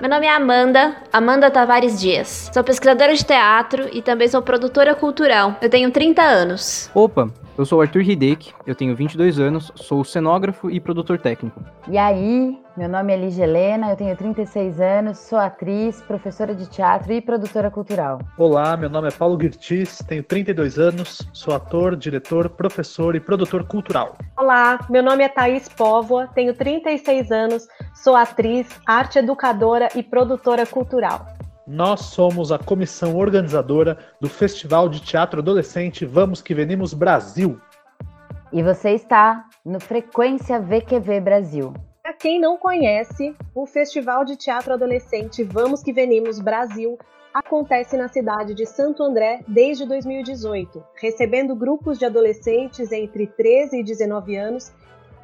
Meu nome é Amanda, Amanda Tavares Dias. Sou pesquisadora de teatro e também sou produtora cultural. Eu tenho 30 anos. Opa, eu sou o Arthur Hideki, eu tenho 22 anos, sou cenógrafo e produtor técnico. E aí, meu nome é Ligia Helena, eu tenho 36 anos, sou atriz, professora de teatro e produtora cultural. Olá, meu nome é Paulo Guirtis, tenho 32 anos, sou ator, diretor, professor e produtor cultural. Olá, meu nome é Thaís Póvoa, tenho 36 anos, sou atriz, arte educadora e produtora cultural. Nós somos a comissão organizadora do Festival de Teatro Adolescente Vamos Que Venimos Brasil. E você está no Frequência VQV Brasil. Para quem não conhece, o Festival de Teatro Adolescente Vamos Que Venimos Brasil acontece na cidade de Santo André desde 2018, recebendo grupos de adolescentes entre 13 e 19 anos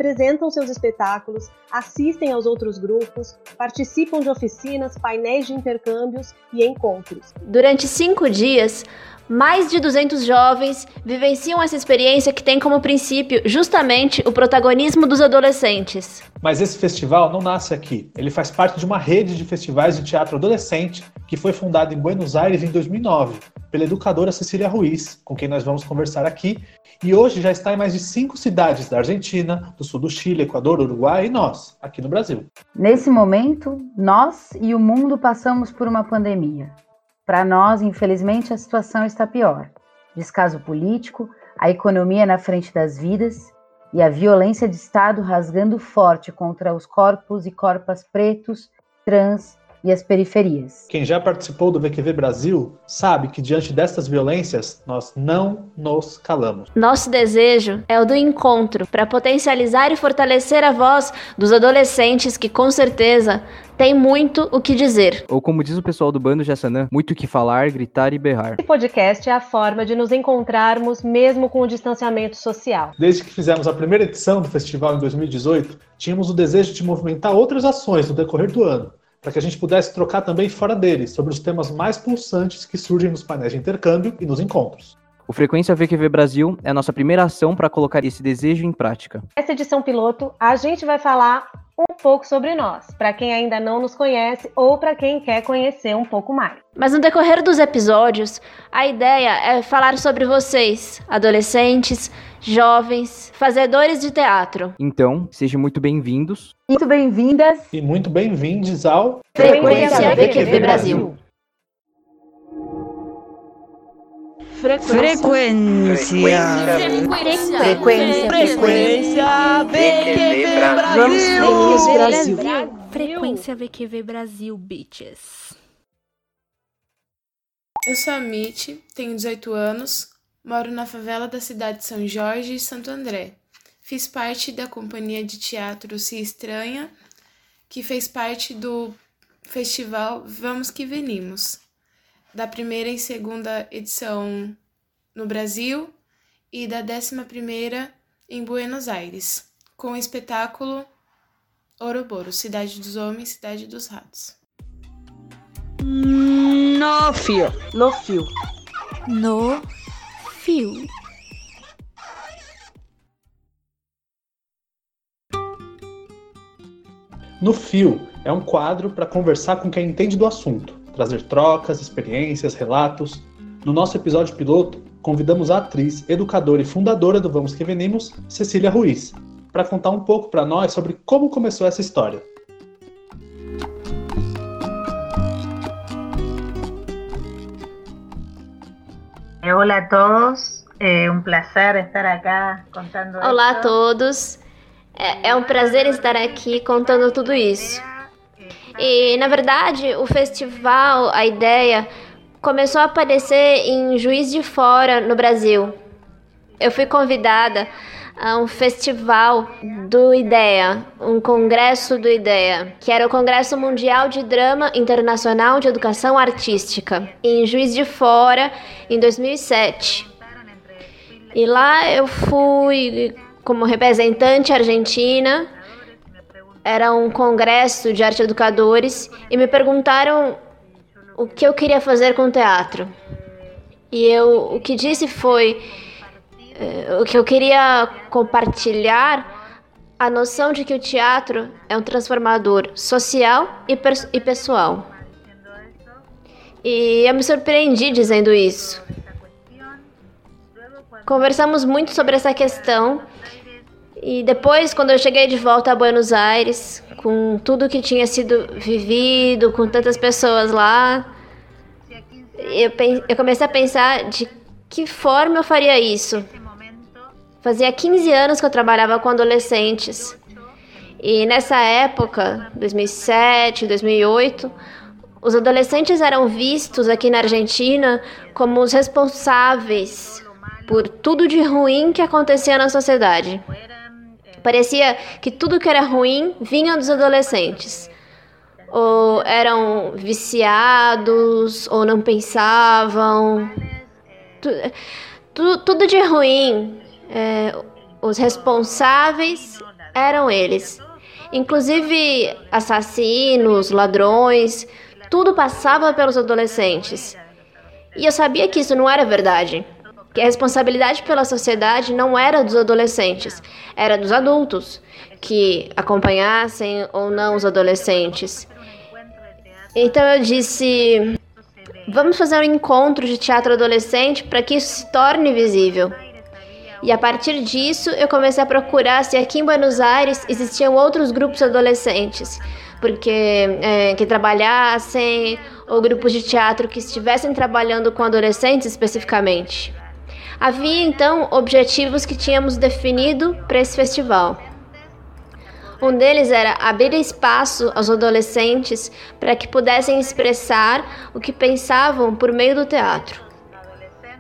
apresentam seus espetáculos, assistem aos outros grupos, participam de oficinas, painéis de intercâmbios e encontros. Durante cinco dias, mais de 200 jovens vivenciam essa experiência que tem como princípio justamente o protagonismo dos adolescentes. Mas esse festival não nasce aqui. Ele faz parte de uma rede de festivais de teatro adolescente que foi fundada em Buenos Aires em 2009 pela educadora Cecília Ruiz, com quem nós vamos conversar aqui, e hoje já está em mais de cinco cidades da Argentina, do sul do Chile, Equador, Uruguai e nós, aqui no Brasil. Nesse momento, nós e o mundo passamos por uma pandemia. Para nós, infelizmente, a situação está pior. Descaso político, a economia na frente das vidas e a violência de Estado rasgando forte contra os corpos e corpas pretos, trans e as periferias. Quem já participou do VQV Brasil sabe que diante destas violências nós não nos calamos. Nosso desejo é o do encontro para potencializar e fortalecer a voz dos adolescentes que com certeza tem muito o que dizer. Ou como diz o pessoal do bando Jassanã, muito o que falar, gritar e berrar. Esse podcast é a forma de nos encontrarmos mesmo com o distanciamento social. Desde que fizemos a primeira edição do festival em 2018, tínhamos o desejo de movimentar outras ações no decorrer do ano para que a gente pudesse trocar também fora dele sobre os temas mais pulsantes que surgem nos painéis de intercâmbio e nos encontros. O Frequência VQV Brasil é a nossa primeira ação para colocar esse desejo em prática. Nessa edição piloto, a gente vai falar um pouco sobre nós, para quem ainda não nos conhece ou para quem quer conhecer um pouco mais. Mas no decorrer dos episódios, a ideia é falar sobre vocês, adolescentes, jovens, fazedores de teatro. Então, sejam muito bem-vindos. Muito bem-vindas. E muito bem-vindos ao Frequência VQV Brasil. Frequência. Frequência. Frequência. Frequência. VQV Vamos Brasil. Brasil. Frequência VQV Brasil, bitches. Eu sou a Mitch, tenho 18 anos, moro na favela da cidade de São Jorge e Santo André. Fiz parte da companhia de teatro Se Estranha, que fez parte do festival Vamos Que Venimos, da primeira e segunda edição no Brasil e da décima primeira em Buenos Aires, com o espetáculo Ouroboros, Cidade dos Homens, Cidade dos Ratos. No fio. No fio. No fio. No Fio é um quadro para conversar com quem entende do assunto, trazer trocas, experiências, relatos. No nosso episódio piloto, convidamos a atriz, educadora e fundadora do Vamos Que Venimos, Cecília Ruiz, para contar um pouco para nós sobre como começou essa história. Hola a todos, é um prazer estar acá contando Olá a esto. todos. É, é um prazer estar aqui contando tudo isso. E, na verdade, o festival, a ideia, começou a aparecer em Juiz de Fora, no Brasil. Eu fui convidada a um festival do IDEA, um congresso do IDEA, que era o Congresso Mundial de Drama Internacional de Educação Artística, em Juiz de Fora, em 2007. E lá eu fui como representante argentina. Era um congresso de arte educadores e me perguntaram o que eu queria fazer com o teatro. E eu o que disse foi eh, o que eu queria compartilhar a noção de que o teatro é um transformador social e, e pessoal. E eu me surpreendi dizendo isso. Conversamos muito sobre essa questão e depois, quando eu cheguei de volta a Buenos Aires, com tudo que tinha sido vivido, com tantas pessoas lá, eu, eu comecei a pensar de que forma eu faria isso. Fazia 15 anos que eu trabalhava com adolescentes. E nessa época, 2007, 2008, os adolescentes eram vistos aqui na Argentina como os responsáveis por tudo de ruim que acontecia na sociedade. Parecia que tudo que era ruim vinha dos adolescentes. Ou eram viciados, ou não pensavam. Tudo, tudo de ruim é, os responsáveis eram eles. Inclusive assassinos, ladrões, tudo passava pelos adolescentes. E eu sabia que isso não era verdade. Que a responsabilidade pela sociedade não era dos adolescentes, era dos adultos, que acompanhassem ou não os adolescentes. Então eu disse: vamos fazer um encontro de teatro adolescente para que isso se torne visível. E a partir disso, eu comecei a procurar se aqui em Buenos Aires existiam outros grupos adolescentes, porque é, que trabalhassem ou grupos de teatro que estivessem trabalhando com adolescentes especificamente. Havia então objetivos que tínhamos definido para esse festival. Um deles era abrir espaço aos adolescentes para que pudessem expressar o que pensavam por meio do teatro.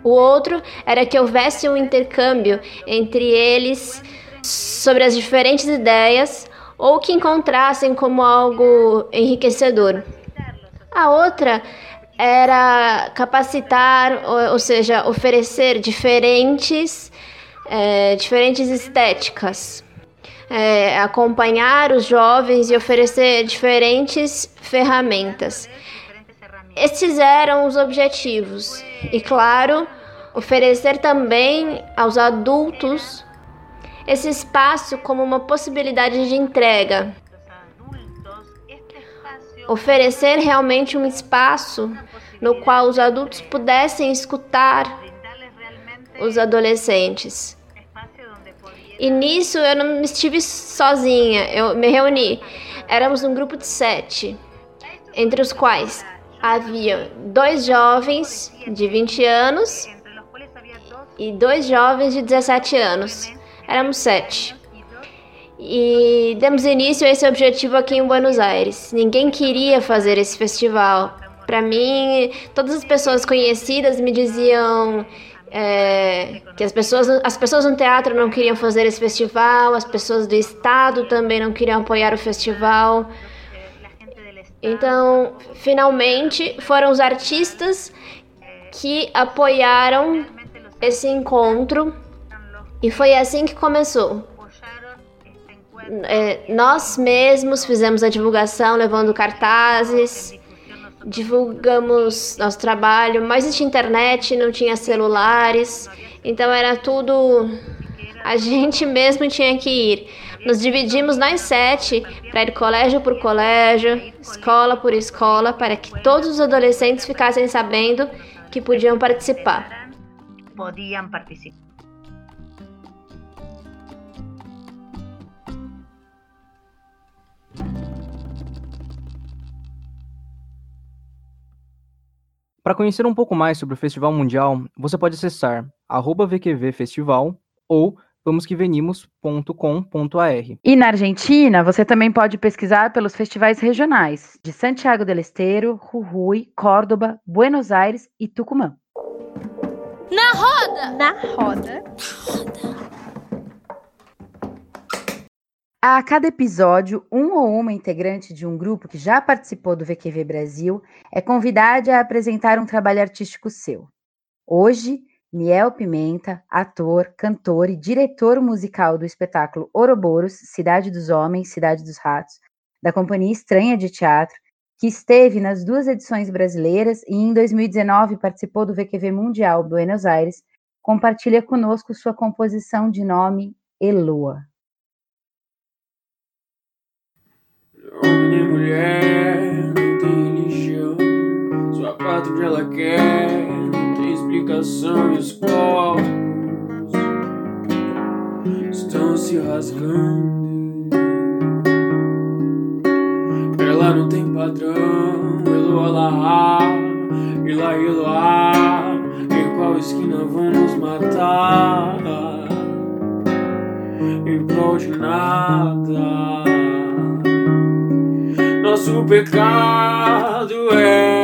O outro era que houvesse um intercâmbio entre eles sobre as diferentes ideias ou que encontrassem como algo enriquecedor. A outra era capacitar, ou, ou seja, oferecer diferentes, é, diferentes estéticas, é, acompanhar os jovens e oferecer diferentes ferramentas. Esses eram os objetivos. E claro, oferecer também aos adultos esse espaço como uma possibilidade de entrega. Oferecer realmente um espaço no qual os adultos pudessem escutar os adolescentes. E nisso eu não estive sozinha, eu me reuni. Éramos um grupo de sete, entre os quais havia dois jovens de 20 anos e dois jovens de 17 anos. Éramos sete. E demos início a esse objetivo aqui em Buenos Aires. Ninguém queria fazer esse festival. Para mim, todas as pessoas conhecidas me diziam é, que as pessoas, as pessoas no teatro não queriam fazer esse festival, as pessoas do estado também não queriam apoiar o festival. Então, finalmente, foram os artistas que apoiaram esse encontro e foi assim que começou. É, nós mesmos fizemos a divulgação, levando cartazes, divulgamos nosso trabalho, mas existia internet, não tinha celulares, então era tudo. A gente mesmo tinha que ir. Nos dividimos nas sete para ir colégio por colégio, escola por escola, para que todos os adolescentes ficassem sabendo que podiam participar. Podiam participar. Para conhecer um pouco mais sobre o Festival Mundial, você pode acessar VQV Festival ou vamosquevenimos.com.ar. E na Argentina, você também pode pesquisar pelos festivais regionais de Santiago del Estero, Jujuy, Córdoba, Buenos Aires e Tucumã. Na roda! Na roda. A cada episódio, um ou uma integrante de um grupo que já participou do VQV Brasil é convidada a apresentar um trabalho artístico seu. Hoje, Niel Pimenta, ator, cantor e diretor musical do espetáculo Ouroboros, Cidade dos Homens, Cidade dos Ratos, da Companhia Estranha de Teatro, que esteve nas duas edições brasileiras e em 2019 participou do VQV Mundial Buenos Aires, compartilha conosco sua composição de nome Eloa. Homem nem mulher, não tem religião. Só parte que ela quer, não tem explicação. E os corpos estão se rasgando. Ela não tem padrão, Elo Alá, Ilá Iloá. Em qual esquina vamos matar? Em prol de nada. Nosso pecado é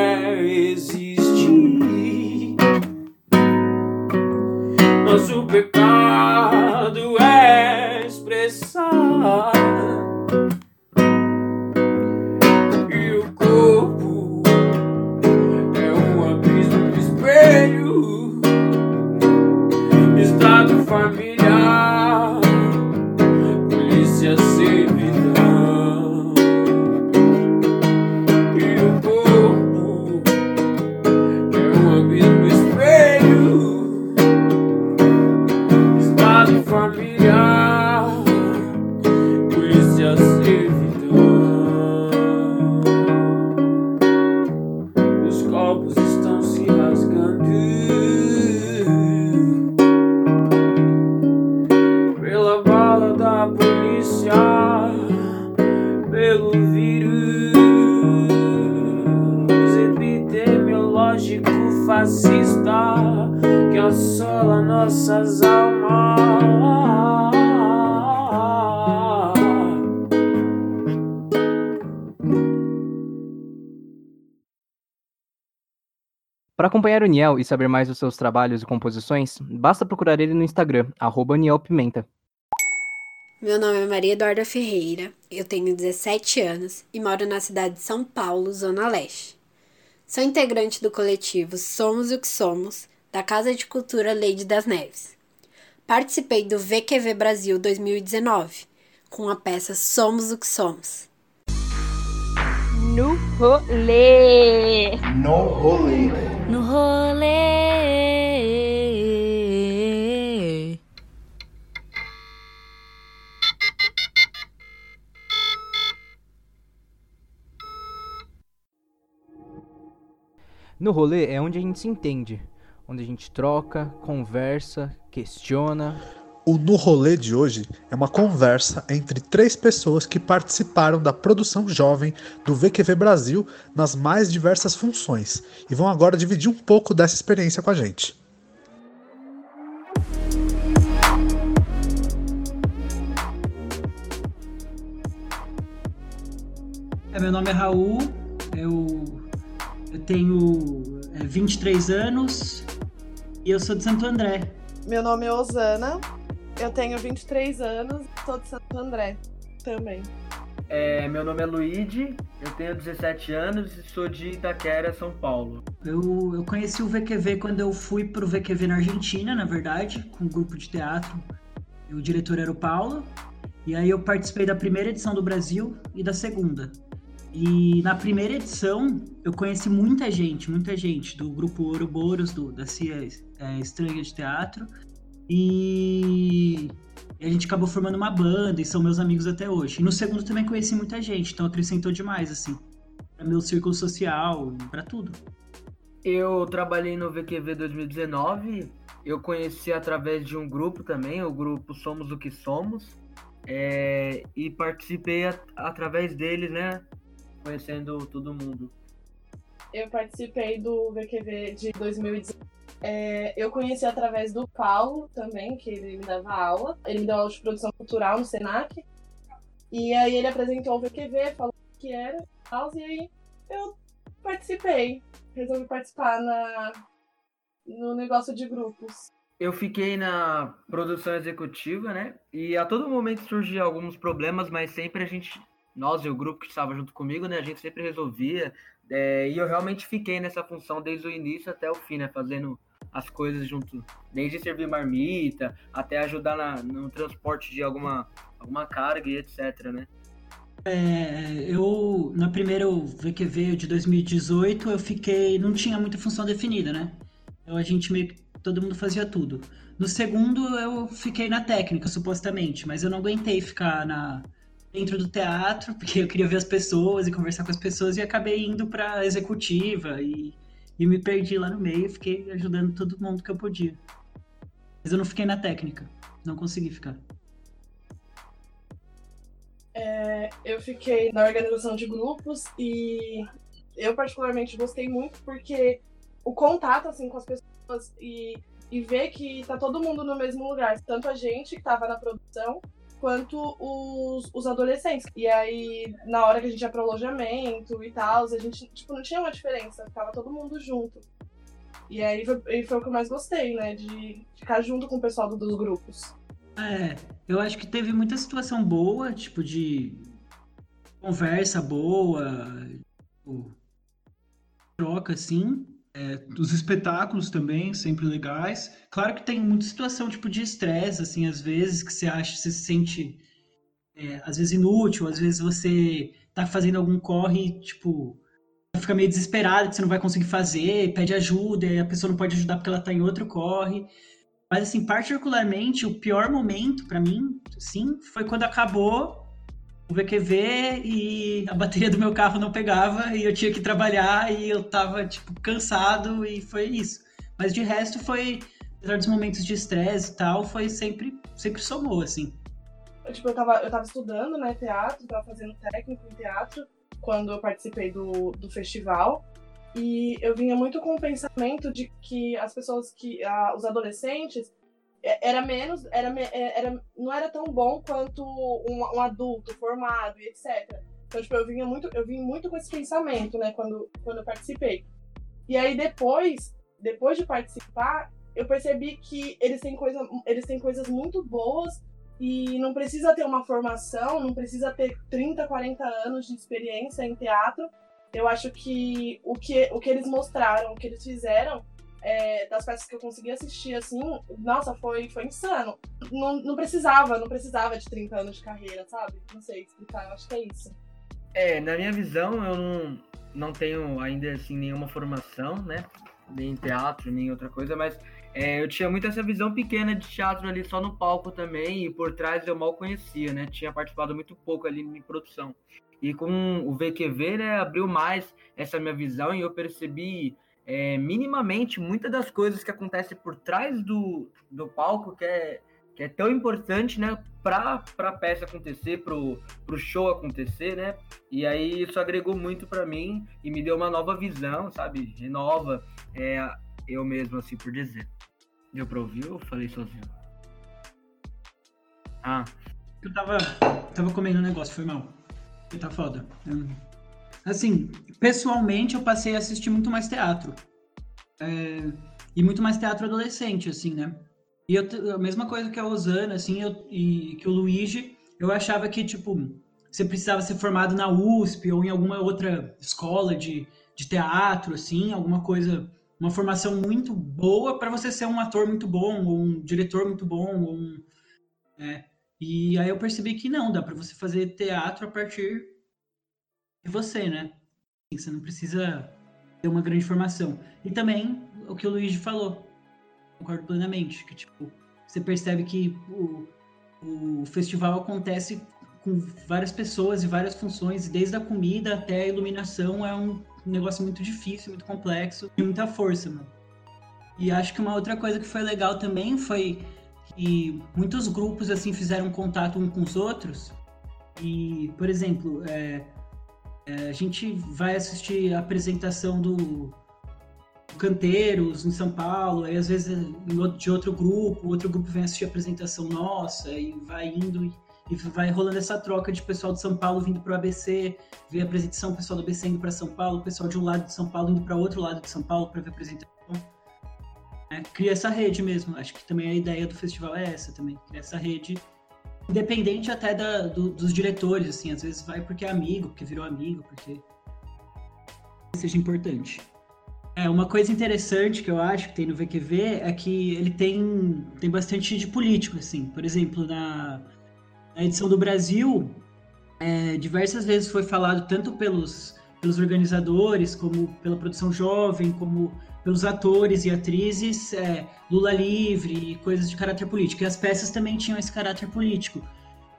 acompanhar o Niel e saber mais dos seus trabalhos e composições, basta procurar ele no Instagram, arroba nielpimenta. Meu nome é Maria Eduarda Ferreira, eu tenho 17 anos e moro na cidade de São Paulo, Zona Leste. Sou integrante do coletivo Somos o que Somos, da Casa de Cultura Lady das Neves. Participei do VQV Brasil 2019, com a peça Somos o que Somos. No rolê. No rolê. No rolê. No rolê é onde a gente se entende, onde a gente troca, conversa, questiona. O No Rolê de hoje é uma conversa entre três pessoas que participaram da produção jovem do VQV Brasil nas mais diversas funções e vão agora dividir um pouco dessa experiência com a gente. É, meu nome é Raul, eu, eu tenho é, 23 anos e eu sou de Santo André. Meu nome é Osana, eu tenho 23 anos e sou de Santo André também. É, meu nome é Luigi, eu tenho 17 anos e sou de Itaquera, São Paulo. Eu, eu conheci o VQV quando eu fui pro VQV na Argentina, na verdade, com um grupo de teatro. E o diretor era o Paulo. E aí eu participei da primeira edição do Brasil e da segunda. E na primeira edição eu conheci muita gente, muita gente do grupo Ouroboros, do, da CIA é, Estranha de Teatro. E a gente acabou formando uma banda e são meus amigos até hoje. E no segundo também conheci muita gente, então acrescentou demais, assim, para meu círculo social, para tudo. Eu trabalhei no VQV 2019, eu conheci através de um grupo também, o grupo Somos o que Somos, é, e participei at através deles, né, conhecendo todo mundo. Eu participei do VQV de 2019. É, eu conheci através do Paulo também, que ele me dava aula. Ele me deu aula de produção cultural no Senac. E aí ele apresentou o VQV, falou o que era e aí eu participei. Resolvi participar na, no negócio de grupos. Eu fiquei na produção executiva, né? E a todo momento surgiam alguns problemas, mas sempre a gente, nós e o grupo que estava junto comigo, né? A gente sempre resolvia. É, e eu realmente fiquei nessa função desde o início até o fim, né? Fazendo as coisas junto, desde servir marmita até ajudar na, no transporte de alguma, alguma carga e etc, né? É, eu, na primeira VQV de 2018, eu fiquei, não tinha muita função definida, né? Então a gente meio que, todo mundo fazia tudo. No segundo eu fiquei na técnica, supostamente, mas eu não aguentei ficar na, dentro do teatro, porque eu queria ver as pessoas e conversar com as pessoas, e acabei indo para executiva e, e me perdi lá no meio, fiquei ajudando todo mundo que eu podia. Mas eu não fiquei na técnica, não consegui ficar. É, eu fiquei na organização de grupos e eu particularmente gostei muito porque o contato assim com as pessoas e, e ver que tá todo mundo no mesmo lugar, tanto a gente que tava na produção quanto os, os adolescentes. E aí, na hora que a gente ia pro alojamento e tal, a gente tipo, não tinha uma diferença, ficava todo mundo junto. E aí foi, foi o que eu mais gostei, né? De ficar junto com o pessoal dos grupos. É, eu acho que teve muita situação boa, tipo, de conversa boa, tipo, troca, assim. É, os espetáculos também, sempre legais. Claro que tem muita situação, tipo, de estresse, assim, às vezes, que você acha, você se sente, é, às vezes, inútil, às vezes você tá fazendo algum corre, tipo, fica meio desesperado que você não vai conseguir fazer, pede ajuda, e a pessoa não pode ajudar porque ela tá em outro corre. Mas, assim, particularmente, o pior momento para mim, sim, foi quando acabou o VQV e a bateria do meu carro não pegava e eu tinha que trabalhar e eu tava, tipo, cansado e foi isso. Mas de resto foi, apesar dos momentos de estresse e tal, foi sempre, sempre somou, assim. Eu, tipo, eu tava, eu tava estudando, né, teatro, tava fazendo técnico em teatro quando eu participei do, do festival. E eu vinha muito com o pensamento de que as pessoas que. Uh, os adolescentes era menos. Era, é, era, não era tão bom quanto um, um, adulto formado e etc. Então, tipo, eu vinha muito, eu vim muito com esse pensamento, né, quando, quando eu participei. E aí depois, depois de participar, eu percebi que eles têm, coisa, eles têm coisas muito boas e não precisa ter uma formação, não precisa ter 30, 40 anos de experiência em teatro eu acho que o que, o que eles mostraram, o que eles fizeram, é, das peças que eu consegui assistir, assim, nossa, foi, foi insano. Não, não precisava, não precisava de 30 anos de carreira, sabe? Não sei explicar, eu acho que é isso. É, na minha visão, eu não, não tenho ainda, assim, nenhuma formação, né? Nem em teatro, nem outra coisa, mas é, eu tinha muito essa visão pequena de teatro ali só no palco também, e por trás eu mal conhecia, né? Tinha participado muito pouco ali em produção. E com o VQV, né, abriu mais essa minha visão e eu percebi é, minimamente muitas das coisas que acontecem por trás do, do palco, que é, que é tão importante, né, para a peça acontecer, para o show acontecer, né? E aí isso agregou muito para mim e me deu uma nova visão, sabe? Renova é, eu mesmo, assim por dizer. Deu para ouvir ou falei sozinho? Ah. Eu tava, tava comendo um negócio, foi mal. Tá foda. Assim, pessoalmente eu passei a assistir muito mais teatro. É, e muito mais teatro adolescente, assim, né? E eu, a mesma coisa que a Osana, assim, eu, e que o Luigi, eu achava que, tipo, você precisava ser formado na USP ou em alguma outra escola de, de teatro, assim, alguma coisa, uma formação muito boa para você ser um ator muito bom, ou um diretor muito bom, ou um, é, e aí eu percebi que não, dá para você fazer teatro a partir de você, né? Você não precisa ter uma grande formação. E também o que o Luigi falou, concordo plenamente, que tipo, você percebe que o, o festival acontece com várias pessoas e várias funções, desde a comida até a iluminação, é um negócio muito difícil, muito complexo e muita força, mano. E acho que uma outra coisa que foi legal também foi e muitos grupos assim fizeram contato uns com os outros. E, por exemplo, é, a gente vai assistir a apresentação do Canteiros em São Paulo, aí às vezes de outro grupo, outro grupo vem assistir a apresentação nossa e vai indo e, e vai rolando essa troca de pessoal de São Paulo vindo para o ABC, ver a apresentação, pessoal do ABC indo para São Paulo, pessoal de um lado de São Paulo indo para outro lado de São Paulo para ver a apresentação. Né? Cria essa rede mesmo. Acho que também a ideia do festival é essa também. Cria essa rede, independente até da, do, dos diretores, assim. Às vezes vai porque é amigo, porque virou amigo, porque seja importante. É, uma coisa interessante que eu acho que tem no VQV é que ele tem, tem bastante de político, assim. Por exemplo, na, na edição do Brasil, é, diversas vezes foi falado tanto pelos, pelos organizadores, como pela produção jovem, como pelos atores e atrizes, é, Lula livre e coisas de caráter político. E as peças também tinham esse caráter político.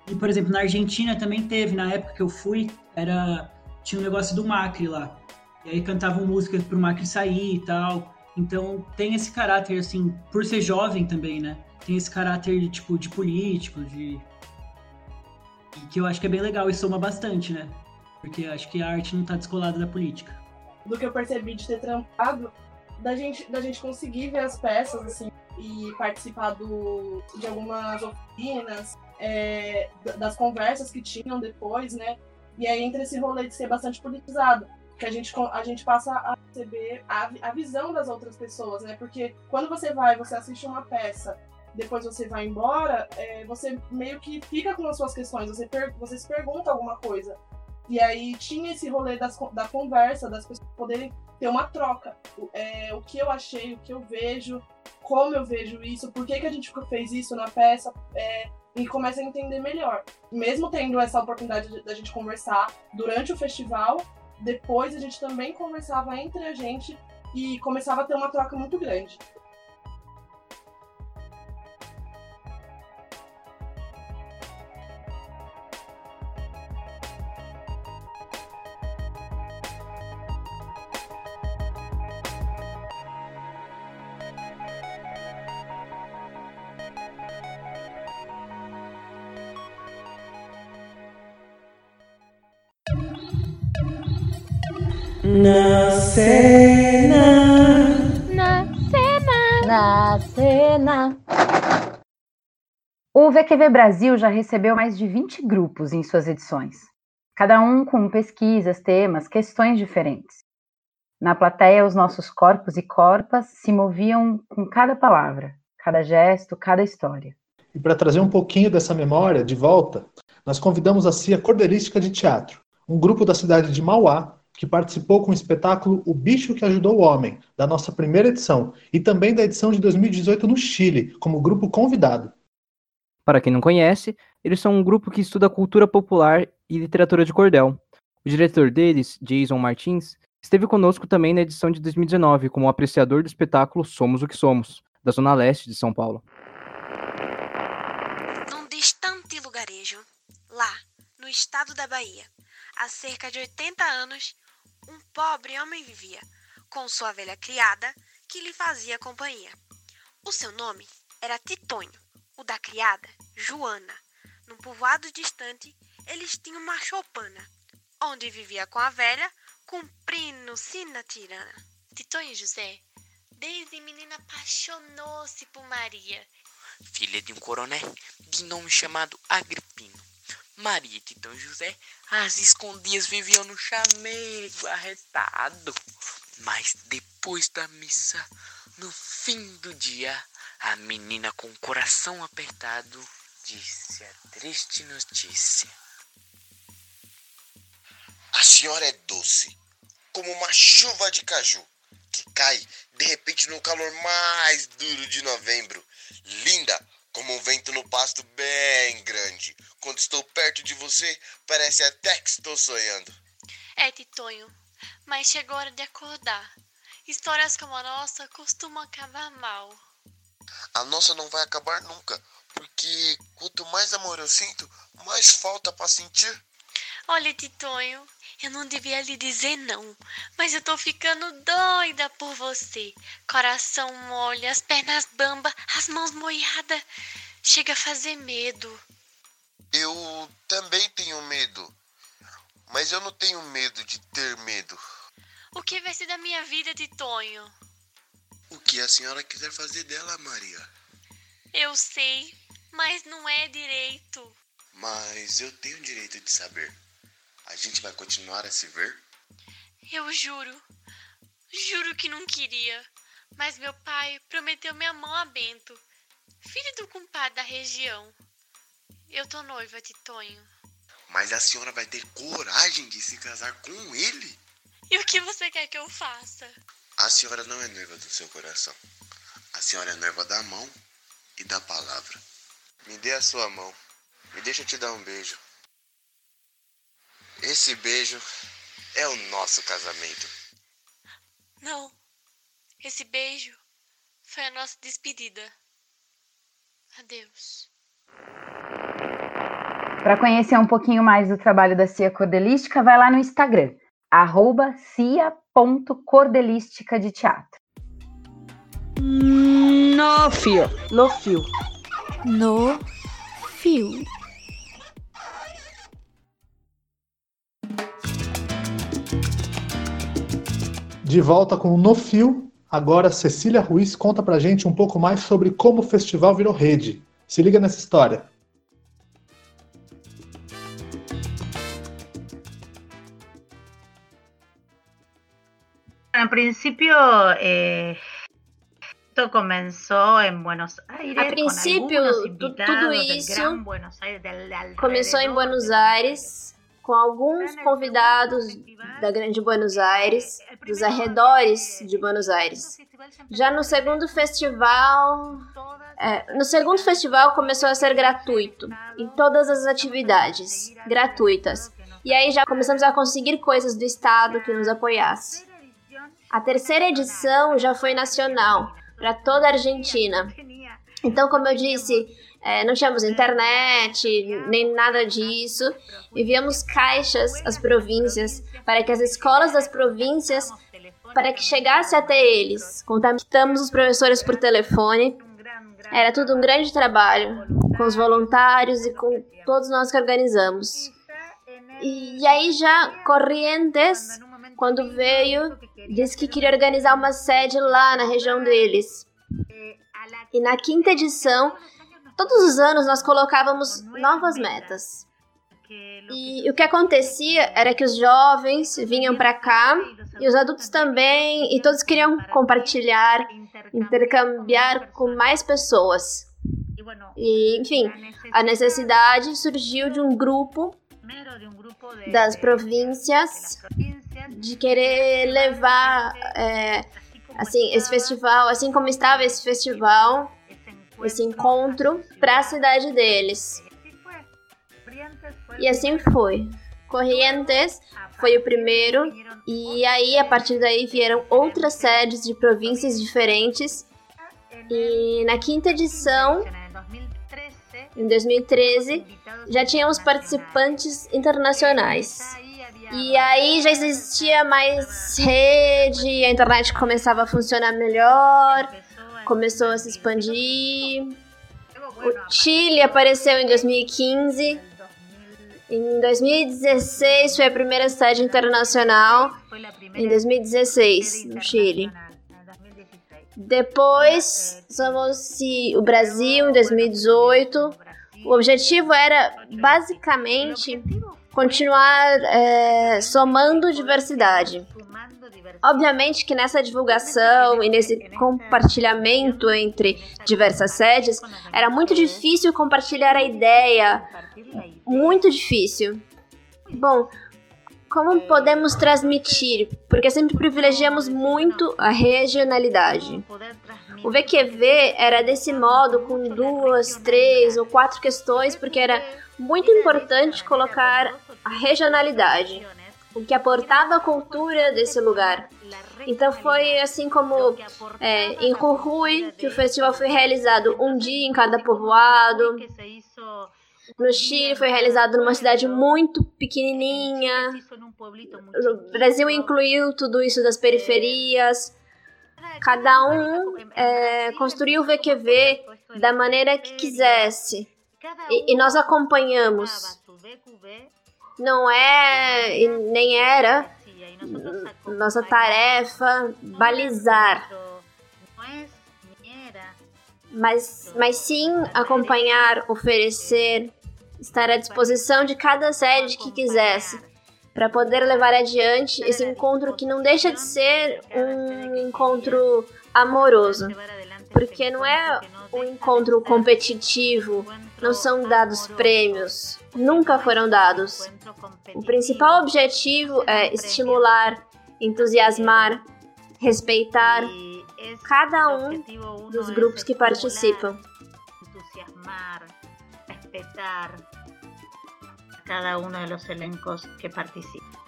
E, por exemplo, na Argentina também teve, na época que eu fui, era tinha um negócio do Macri lá. E aí cantavam músicas pro Macri sair e tal. Então tem esse caráter, assim, por ser jovem também, né? Tem esse caráter, tipo, de político, de. E que eu acho que é bem legal e soma bastante, né? Porque acho que a arte não tá descolada da política. Do que eu percebi de ter trampado, da gente, da gente conseguir ver as peças, assim, e participar do, de algumas oficinas, é, das conversas que tinham depois, né? E aí entra esse rolê de ser bastante politizado que a gente, a gente passa a receber a, a visão das outras pessoas, né? Porque quando você vai, você assiste uma peça, depois você vai embora, é, você meio que fica com as suas questões, você, você se pergunta alguma coisa. E aí tinha esse rolê das, da conversa, das pessoas poderem ter uma troca. É, o que eu achei, o que eu vejo, como eu vejo isso, por que, que a gente fez isso na peça, é, e começa a entender melhor. Mesmo tendo essa oportunidade da gente conversar durante o festival, depois a gente também conversava entre a gente e começava a ter uma troca muito grande. Cena. Na cena. Na cena. O VQV Brasil já recebeu mais de 20 grupos em suas edições, cada um com pesquisas, temas, questões diferentes. Na plateia, os nossos corpos e corpas se moviam com cada palavra, cada gesto, cada história. E para trazer um pouquinho dessa memória de volta, nós convidamos a CIA Cordeirística de Teatro, um grupo da cidade de Mauá, que participou com o espetáculo O Bicho que Ajudou o Homem, da nossa primeira edição, e também da edição de 2018 no Chile, como grupo convidado. Para quem não conhece, eles são um grupo que estuda cultura popular e literatura de cordel. O diretor deles, Jason Martins, esteve conosco também na edição de 2019 como apreciador do espetáculo Somos o que Somos, da Zona Leste de São Paulo. Num distante lugarejo, lá, no estado da Bahia, há cerca de 80 anos, um pobre homem vivia, com sua velha criada, que lhe fazia companhia. O seu nome era Titonho, o da criada, Joana. Num povoado distante, eles tinham uma choupana, onde vivia com a velha, cumprindo sina tirana. Titonho José, desde menina, apaixonou-se por Maria. Filha de um coronel de nome chamado Agripino. Maria e Titão José, às escondidas viviam no chamego arretado. Mas depois da missa, no fim do dia, a menina com o coração apertado disse a triste notícia. A senhora é doce, como uma chuva de caju, que cai de repente no calor mais duro de novembro. Linda, como um vento no pasto bem grande. Quando estou perto de você, parece até que estou sonhando. É, Titonho, mas chegou a hora de acordar. Histórias como a nossa costumam acabar mal. A nossa não vai acabar nunca, porque quanto mais amor eu sinto, mais falta para sentir. Olha, Titonho, eu não devia lhe dizer não, mas eu tô ficando doida por você. Coração mole, as pernas bamba, as mãos moiadas. Chega a fazer medo. Eu também tenho medo, mas eu não tenho medo de ter medo. O que vai ser da minha vida, Titonho? O que a senhora quiser fazer dela, Maria. Eu sei, mas não é direito. Mas eu tenho direito de saber. A gente vai continuar a se ver? Eu juro. Juro que não queria. Mas meu pai prometeu minha mão a Bento, filho do compadre da região. Eu tô noiva, Titonho. Mas a senhora vai ter coragem de se casar com ele? E o que você quer que eu faça? A senhora não é noiva do seu coração. A senhora é noiva da mão e da palavra. Me dê a sua mão. Me deixa te dar um beijo. Esse beijo é o nosso casamento. Não. Esse beijo foi a nossa despedida. Adeus. Para conhecer um pouquinho mais do trabalho da CIA Cordelística, vai lá no Instagram, arroba cia.cordelística de teatro. No fio. No fio. No fio. De volta com o No Fio, agora Cecília Ruiz conta pra gente um pouco mais sobre como o festival virou rede. Se liga nessa história. En principio, eh, esto comenzó en Buenos Aires. A princípio, tu- tudo isso começou em Buenos Aires, com alguns convidados da Grande Buenos Aires, dos arredores de Buenos Aires. Já no segundo festival, é, no segundo festival começou a ser gratuito, em todas as atividades, gratuitas. E aí já começamos a conseguir coisas do estado que nos apoiasse. A terceira edição já foi nacional, para toda a Argentina. Então, como eu disse, é, não tínhamos internet, nem nada disso. Enviamos caixas às províncias para que as escolas das províncias, para que chegasse até eles. Contactamos os professores por telefone. Era tudo um grande trabalho, com os voluntários e com todos nós que organizamos. E, e aí já Corrientes, quando veio, disse que queria organizar uma sede lá na região deles. E na quinta edição, todos os anos nós colocávamos novas metas. E o que acontecia era que os jovens vinham para cá e os adultos também, e todos queriam compartilhar, intercambiar com mais pessoas. E, enfim, a necessidade surgiu de um grupo das províncias de querer levar é, assim esse festival, assim como estava esse festival, esse encontro para a cidade deles. E assim foi. Corrientes foi o primeiro e aí a partir daí vieram outras sedes de províncias diferentes. E na quinta edição, em 2013, já tínhamos participantes internacionais. E aí já existia mais rede, a internet começava a funcionar melhor, começou a se expandir. O Chile apareceu em 2015. Em 2016 foi a primeira sede internacional. Em 2016, no Chile. Depois somos o Brasil em 2018. O objetivo era basicamente continuar é, somando diversidade. Obviamente que nessa divulgação e nesse compartilhamento entre diversas sedes, era muito difícil compartilhar a ideia. Muito difícil. Bom, como podemos transmitir? Porque sempre privilegiamos muito a regionalidade. O VQV era desse modo, com duas, três ou quatro questões, porque era muito importante colocar a regionalidade, o que aportava a cultura desse lugar. Então foi assim como é, em Jujuy, que o festival foi realizado um dia em cada povoado. No Chile foi realizado numa cidade muito pequenininha. O Brasil incluiu tudo isso das periferias. Cada um é, construiu o VQV da maneira que quisesse. E, e nós acompanhamos. Não é e nem era nossa tarefa balizar. Mas, mas sim acompanhar, oferecer, estar à disposição de cada sede que quisesse, para poder levar adiante esse encontro que não deixa de ser um encontro amoroso. Porque não é um encontro competitivo, não são dados prêmios, nunca foram dados. O principal objetivo é estimular, entusiasmar, respeitar cada um dos grupos que participam. Cada uno de los elencos que participan.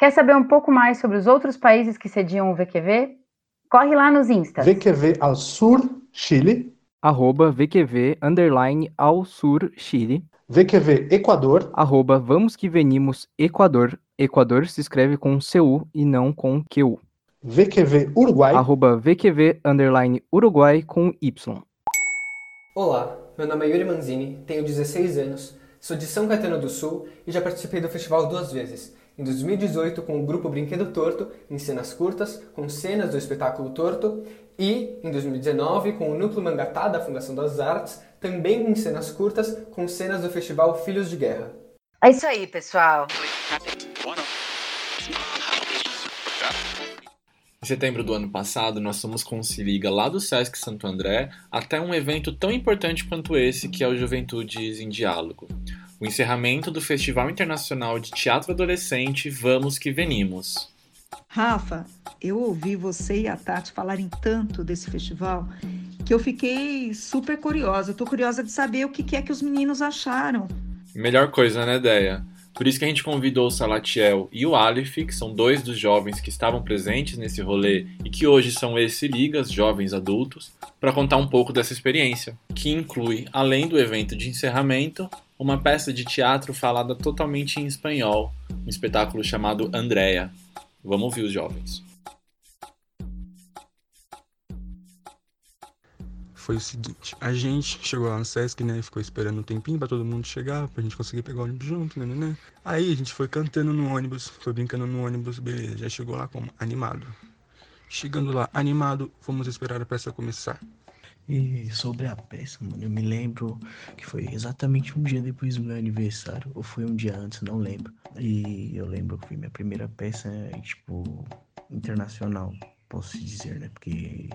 Quer saber um pouco mais sobre os outros países que sediam o VQV? Corre lá nos Instas. VQV ao Sur, Chile. Arroba VQV underline ao Sur Chile. VQV Equador. Arroba Vamos que Venimos Equador. Equador se escreve com CU e não com QU. VQV Uruguai. Arroba VQV underline Uruguai com Y. Olá, meu nome é Yuri Manzini, tenho 16 anos, sou de São Caetano do Sul e já participei do festival duas vezes. Em 2018 com o grupo Brinquedo Torto, em cenas curtas, com cenas do espetáculo Torto, e em 2019 com o Núcleo Mangatá da Fundação das Artes, também em cenas curtas, com cenas do festival Filhos de Guerra. É isso aí, pessoal. Em setembro do ano passado, nós fomos com o Se Liga lá do Sesc Santo André até um evento tão importante quanto esse, que é o Juventudes em Diálogo. O encerramento do Festival Internacional de Teatro Adolescente Vamos Que Venimos. Rafa, eu ouvi você e a Tati falarem tanto desse festival que eu fiquei super curiosa. Tô curiosa de saber o que é que os meninos acharam. Melhor coisa, né, Deia? Por isso que a gente convidou o Salatiel e o Alif, que são dois dos jovens que estavam presentes nesse rolê e que hoje são esse ligas, jovens adultos, para contar um pouco dessa experiência, que inclui, além do evento de encerramento, uma peça de teatro falada totalmente em espanhol, um espetáculo chamado Andrea. Vamos ouvir os jovens. foi o seguinte: a gente chegou lá no Sesc, né? Ficou esperando um tempinho pra todo mundo chegar, pra gente conseguir pegar o ônibus junto, né, né, né? Aí a gente foi cantando no ônibus, foi brincando no ônibus, beleza. Já chegou lá como? Animado. Chegando lá, animado, vamos esperar a peça começar. E sobre a peça, mano, eu me lembro que foi exatamente um dia depois do meu aniversário, ou foi um dia antes, não lembro. E eu lembro que foi minha primeira peça, tipo, internacional, posso dizer, né? Porque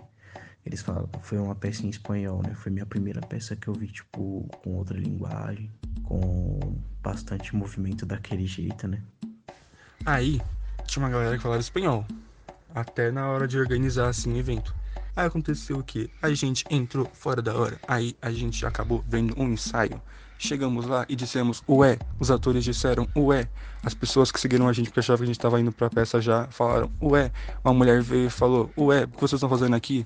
eles falam, foi uma peça em espanhol, né? Foi minha primeira peça que eu vi, tipo, com outra linguagem, com bastante movimento daquele jeito, né? Aí, tinha uma galera que falava espanhol, até na hora de organizar, assim, evento. Aí aconteceu o que? A gente entrou fora da hora, aí a gente acabou vendo um ensaio. Chegamos lá e dissemos ué, os atores disseram ué, as pessoas que seguiram a gente porque achavam que a gente estava indo pra peça já falaram ué, uma mulher veio e falou ué, o que vocês estão fazendo aqui?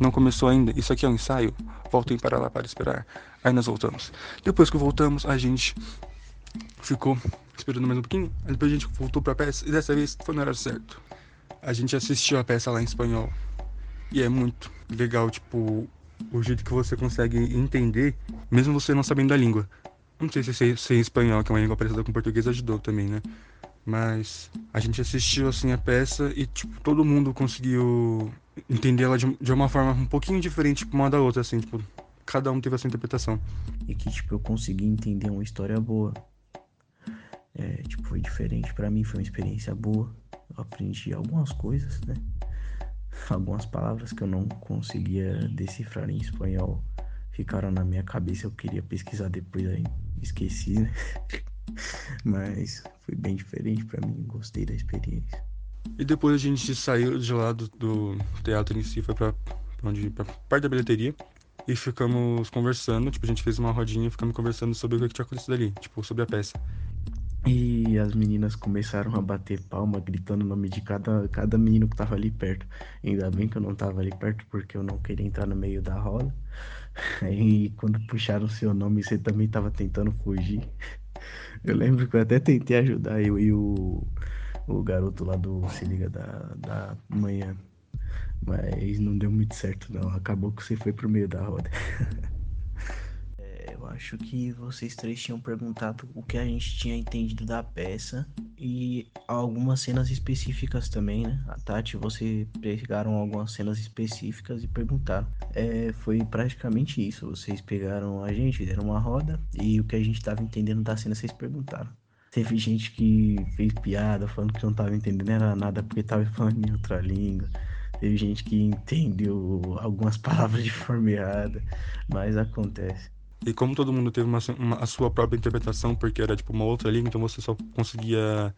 Não começou ainda, isso aqui é um ensaio, voltem para lá para esperar. Aí nós voltamos. Depois que voltamos, a gente ficou esperando mais um pouquinho, aí depois a gente voltou pra peça e dessa vez foi no horário certo. A gente assistiu a peça lá em espanhol e é muito legal, tipo, o jeito que você consegue entender, mesmo você não sabendo a língua. Não sei se ser, ser espanhol, que é uma língua parecida com português, ajudou também, né? Mas a gente assistiu assim a peça e tipo, todo mundo conseguiu entender ela de, de uma forma um pouquinho diferente tipo, uma da outra, assim, tipo, cada um teve a sua interpretação. E que tipo, eu consegui entender uma história boa. É, tipo, foi diferente para mim, foi uma experiência boa. Eu aprendi algumas coisas, né? Algumas palavras que eu não conseguia decifrar em espanhol ficaram na minha cabeça. Eu queria pesquisar depois aí, esqueci, né? Mas foi bem diferente para mim, gostei da experiência. E depois a gente saiu de lá do, do teatro em si, foi pra, onde, pra parte da bilheteria. E ficamos conversando, tipo, a gente fez uma rodinha ficamos conversando sobre o que tinha acontecido ali, tipo, sobre a peça. E as meninas começaram a bater palma, gritando o nome de cada, cada menino que tava ali perto. Ainda bem que eu não tava ali perto, porque eu não queria entrar no meio da roda. Aí quando puxaram seu nome, você também tava tentando fugir. Eu lembro que eu até tentei ajudar eu e o, o garoto lá do Se Liga da, da manhã. Mas não deu muito certo não. Acabou que você foi pro meio da roda. Acho que vocês três tinham perguntado o que a gente tinha entendido da peça e algumas cenas específicas também, né? A Tati, você pegaram algumas cenas específicas e perguntaram. É, foi praticamente isso. Vocês pegaram a gente, deram uma roda e o que a gente tava entendendo da cena vocês perguntaram. Teve gente que fez piada falando que não tava entendendo era nada porque tava falando em outra língua. Teve gente que entendeu algumas palavras de forma errada, mas acontece. E como todo mundo teve uma, uma, a sua própria interpretação, porque era tipo uma outra língua, então você só conseguia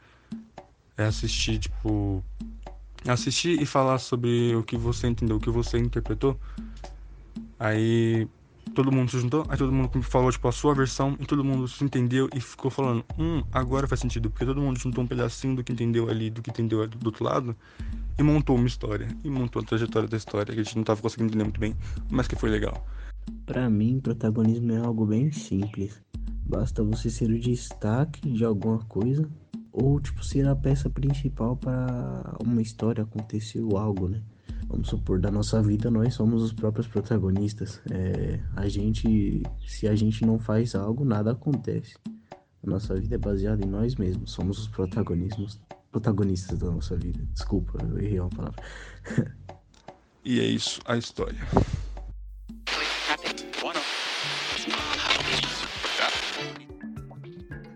é, assistir, tipo. Assistir e falar sobre o que você entendeu, o que você interpretou. Aí todo mundo se juntou, aí todo mundo falou, tipo, a sua versão, e todo mundo se entendeu e ficou falando, hum, agora faz sentido, porque todo mundo juntou um pedacinho do que entendeu ali, do que entendeu do outro lado, e montou uma história, e montou a trajetória da história, que a gente não tava conseguindo entender muito bem, mas que foi legal. Para mim, protagonismo é algo bem simples. Basta você ser o destaque de alguma coisa, ou, tipo, ser a peça principal para uma história, aconteceu algo, né? vamos supor, da nossa vida, nós somos os próprios protagonistas. É, a gente, se a gente não faz algo, nada acontece. A nossa vida é baseada em nós mesmos, somos os protagonistas, protagonistas da nossa vida. Desculpa, eu errei uma palavra. e é isso, a história.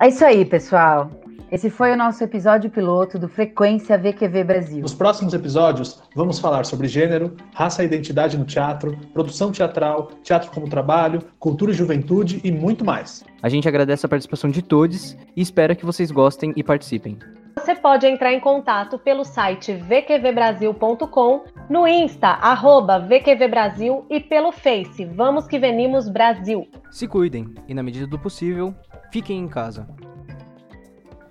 É isso aí, pessoal. Esse foi o nosso episódio piloto do Frequência VQV Brasil. Nos próximos episódios, vamos falar sobre gênero, raça e identidade no teatro, produção teatral, teatro como trabalho, cultura e juventude e muito mais. A gente agradece a participação de todos e espera que vocês gostem e participem. Você pode entrar em contato pelo site vqvbrasil.com, no Insta, arroba VQVBrasil e pelo Face, Vamos Que Venimos Brasil. Se cuidem e, na medida do possível, fiquem em casa.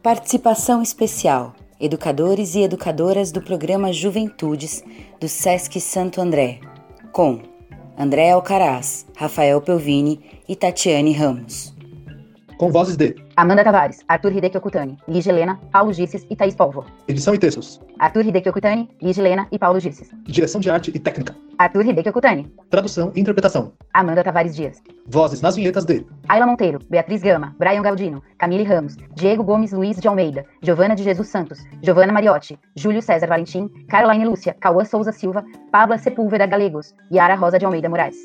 Participação especial: educadores e educadoras do programa Juventudes do SESC Santo André, com André Alcaraz, Rafael Pelvini e Tatiane Ramos. Com vozes de Amanda Tavares, Arthur Hideki Okutani, Ligia Helena, Paulo Gisses e Thaís Polvo. Edição e textos. Arthur Hideki Okutani, Ligia Helena e Paulo Gisses. Direção de arte e técnica. Arthur Hideki Okutani. Tradução e interpretação. Amanda Tavares Dias. Vozes nas vinhetas de Ayla Monteiro, Beatriz Gama, Brian Galdino, Camille Ramos, Diego Gomes Luiz de Almeida, Giovana de Jesus Santos, Giovana Mariotti, Júlio César Valentim, Caroline Lúcia, Cauã Souza Silva, Pabla Sepúlveda Galegos, Yara Rosa de Almeida Moraes.